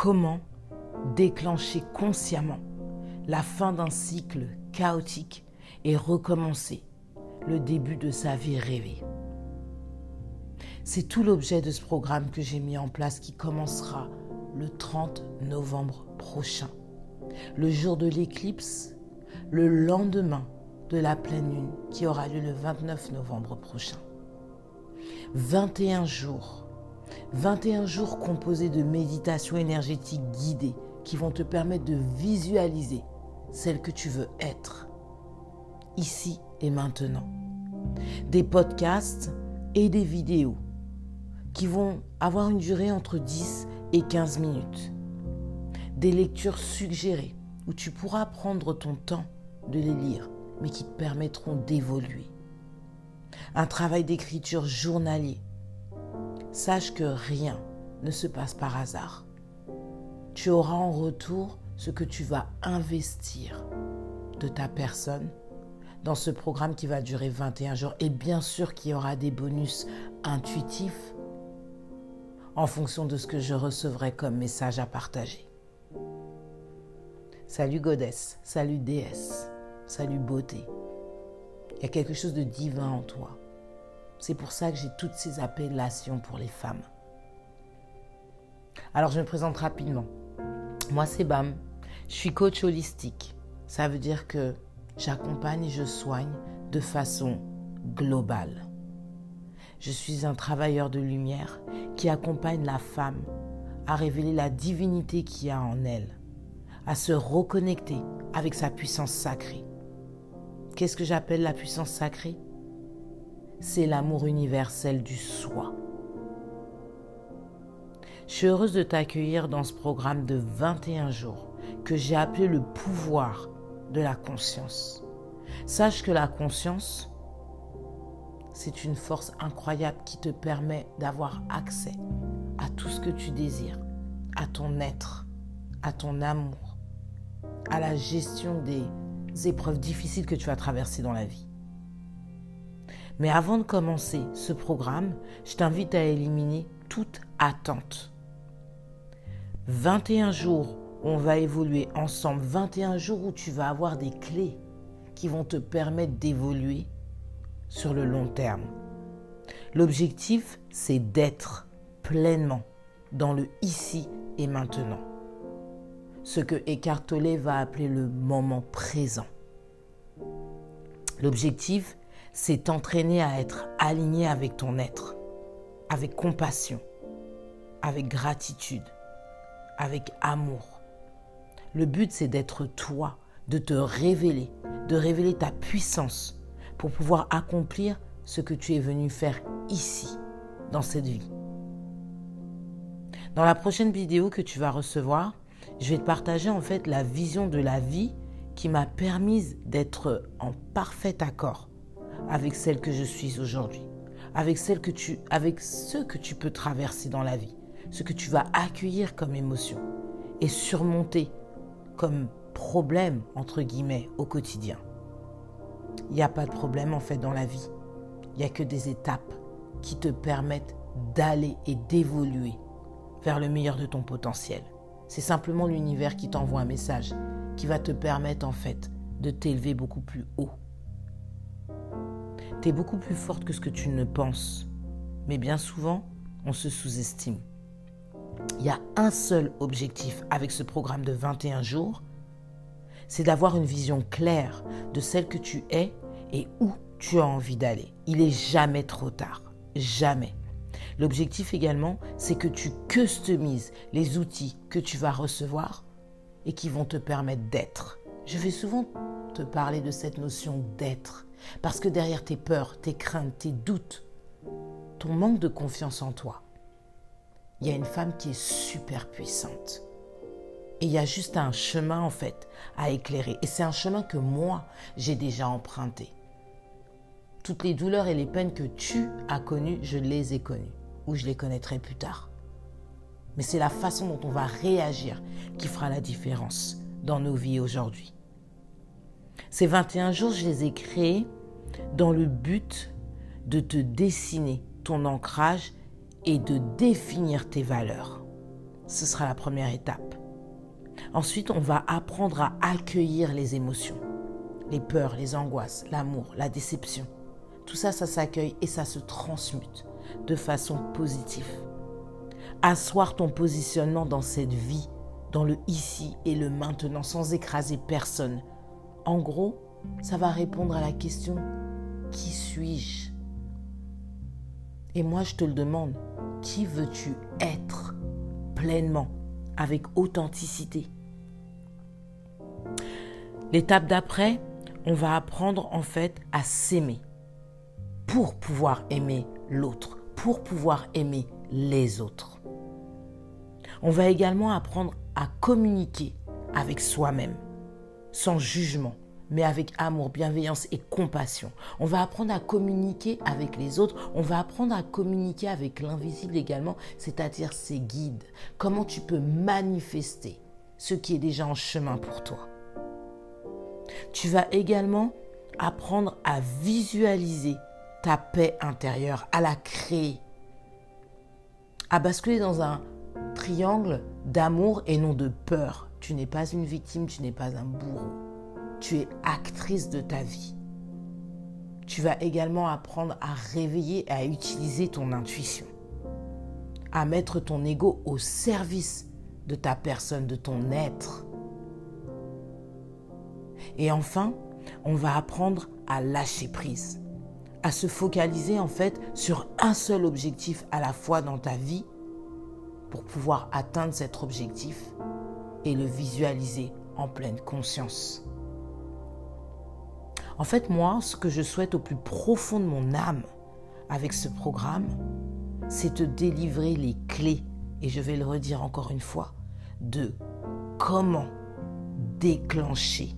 comment déclencher consciemment la fin d'un cycle chaotique et recommencer le début de sa vie rêvée. C'est tout l'objet de ce programme que j'ai mis en place qui commencera le 30 novembre prochain, le jour de l'éclipse, le lendemain de la pleine lune qui aura lieu le 29 novembre prochain. 21 jours, 21 jours composés de méditations énergétiques guidées qui vont te permettre de visualiser celle que tu veux être, ici et maintenant. Des podcasts et des vidéos qui vont avoir une durée entre 10 et 15 minutes. Des lectures suggérées où tu pourras prendre ton temps de les lire, mais qui te permettront d'évoluer. Un travail d'écriture journalier. Sache que rien ne se passe par hasard. Tu auras en retour ce que tu vas investir de ta personne dans ce programme qui va durer 21 jours. Et bien sûr qu'il y aura des bonus intuitifs en fonction de ce que je recevrai comme message à partager. Salut Godesse, salut déesse, salut beauté. Il y a quelque chose de divin en toi. C'est pour ça que j'ai toutes ces appellations pour les femmes. Alors je me présente rapidement. Moi c'est Bam. Je suis coach holistique. Ça veut dire que j'accompagne et je soigne de façon globale. Je suis un travailleur de lumière qui accompagne la femme à révéler la divinité qu'il y a en elle, à se reconnecter avec sa puissance sacrée. Qu'est-ce que j'appelle la puissance sacrée? C'est l'amour universel du soi. Je suis heureuse de t'accueillir dans ce programme de 21 jours que j'ai appelé le pouvoir de la conscience. Sache que la conscience, c'est une force incroyable qui te permet d'avoir accès à tout ce que tu désires, à ton être, à ton amour, à la gestion des épreuves difficiles que tu vas traverser dans la vie. Mais avant de commencer ce programme, je t'invite à éliminer toute attente. 21 jours on va évoluer ensemble, 21 jours où tu vas avoir des clés qui vont te permettre d'évoluer sur le long terme. L'objectif, c'est d'être pleinement dans le ici et maintenant. Ce que Eckhart Tolle va appeler le moment présent. L'objectif, c'est t'entraîner à être aligné avec ton être, avec compassion, avec gratitude, avec amour. Le but, c'est d'être toi, de te révéler, de révéler ta puissance, pour pouvoir accomplir ce que tu es venu faire ici, dans cette vie. Dans la prochaine vidéo que tu vas recevoir, je vais te partager en fait la vision de la vie qui m'a permise d'être en parfait accord avec celle que je suis aujourd'hui, avec celle que tu ce que tu peux traverser dans la vie, ce que tu vas accueillir comme émotion et surmonter comme problème entre guillemets au quotidien. Il n'y a pas de problème en fait dans la vie. Il n'y a que des étapes qui te permettent d'aller et d'évoluer vers le meilleur de ton potentiel. C'est simplement l'univers qui t'envoie un message qui va te permettre en fait de t'élever beaucoup plus haut. Tu es beaucoup plus forte que ce que tu ne penses. Mais bien souvent, on se sous-estime. Il y a un seul objectif avec ce programme de 21 jours, c'est d'avoir une vision claire de celle que tu es et où tu as envie d'aller. Il n'est jamais trop tard. Jamais. L'objectif également, c'est que tu customises les outils que tu vas recevoir et qui vont te permettre d'être. Je vais souvent te parler de cette notion d'être parce que derrière tes peurs, tes craintes, tes doutes, ton manque de confiance en toi, il y a une femme qui est super puissante. Et il y a juste un chemin en fait à éclairer. Et c'est un chemin que moi, j'ai déjà emprunté. Toutes les douleurs et les peines que tu as connues, je les ai connues. Ou je les connaîtrai plus tard. Mais c'est la façon dont on va réagir qui fera la différence dans nos vies aujourd'hui. Ces 21 jours, je les ai créés dans le but de te dessiner ton ancrage et de définir tes valeurs. ce sera la première étape. Ensuite, on va apprendre à accueillir les émotions, les peurs, les angoisses, l'amour, la déception. Tout ça, ça s'accueille et ça se transmute de façon positive. Asseoir ton positionnement dans cette vie, dans le ici et le maintenant, sans écraser personne. En gros, ça va répondre à la question qui suis-je? Et moi, je te le demande, qui veux-tu être pleinement, avec authenticité? L'étape d'après, on va apprendre en fait à s'aimer. Pour pouvoir aimer l'autre, pour pouvoir aimer les autres. On va également apprendre à communiquer avec soi-même, sans jugement, mais avec amour, bienveillance et compassion. On va apprendre à communiquer avec les autres, on va apprendre à communiquer avec l'invisible également, c'est-à-dire ses guides. Comment tu peux manifester ce qui est déjà en chemin pour toi. Tu vas également apprendre à visualiser ta paix intérieure, à la créer, à basculer dans un triangle d'amour et non de peur. Tu n'es pas une victime, tu n'es pas un bourreau. Tu es actrice de ta vie. Tu vas également apprendre à réveiller et à utiliser ton intuition, à mettre ton ego au service de ta personne, de ton être. Et enfin, on va apprendre à lâcher prise, à se focaliser en fait sur un seul objectif à la fois dans ta vie pour pouvoir atteindre cet objectif et le visualiser en pleine conscience. En fait, moi, ce que je souhaite au plus profond de mon âme avec ce programme, c'est te délivrer les clés, et je vais le redire encore une fois, de comment déclencher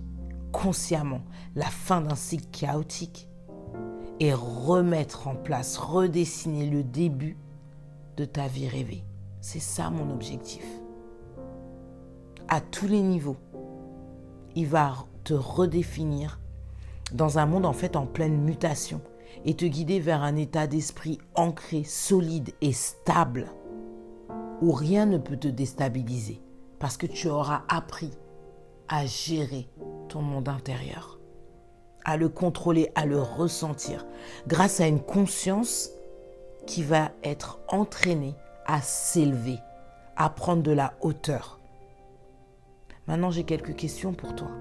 consciemment la fin d'un cycle chaotique et remettre en place, redessiner le début de ta vie rêvée. C'est ça mon objectif. À tous les niveaux, il va te redéfinir dans un monde en fait en pleine mutation et te guider vers un état d'esprit ancré, solide et stable où rien ne peut te déstabiliser parce que tu auras appris à gérer ton monde intérieur, à le contrôler, à le ressentir grâce à une conscience qui va être entraînée à s'élever, à prendre de la hauteur. Maintenant, j'ai quelques questions pour toi.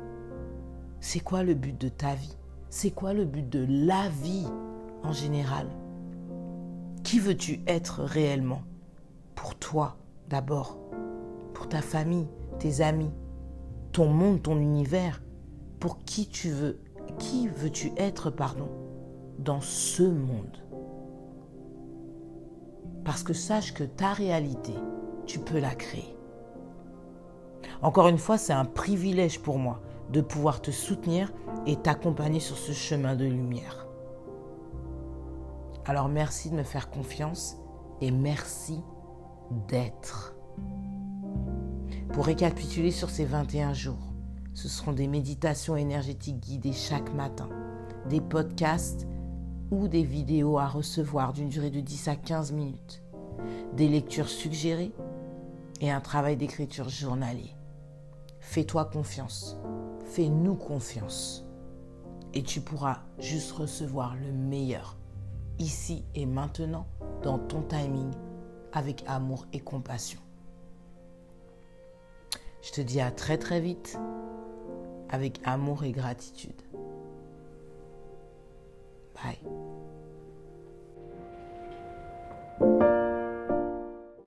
C'est quoi le but de ta vie? C'est quoi le but de la vie en général? Qui veux-tu être réellement? Pour toi d'abord, pour ta famille, tes amis, ton monde, ton univers. Pour qui tu veux Qui veux-tu être, pardon, dans ce monde? Parce que sache que ta réalité, tu peux la créer. Encore une fois, c'est un privilège pour moi de pouvoir te soutenir et t'accompagner sur ce chemin de lumière. Alors merci de me faire confiance et merci d'être. Pour récapituler sur ces 21 jours, ce seront des méditations énergétiques guidées chaque matin, des podcasts ou des vidéos à recevoir d'une durée de 10 à 15 minutes, des lectures suggérées et un travail d'écriture journalier. Fais-toi confiance. Fais-nous confiance. Et tu pourras juste recevoir le meilleur, ici et maintenant, dans ton timing, avec amour et compassion. Je te dis à très très vite, avec amour et gratitude. Bye.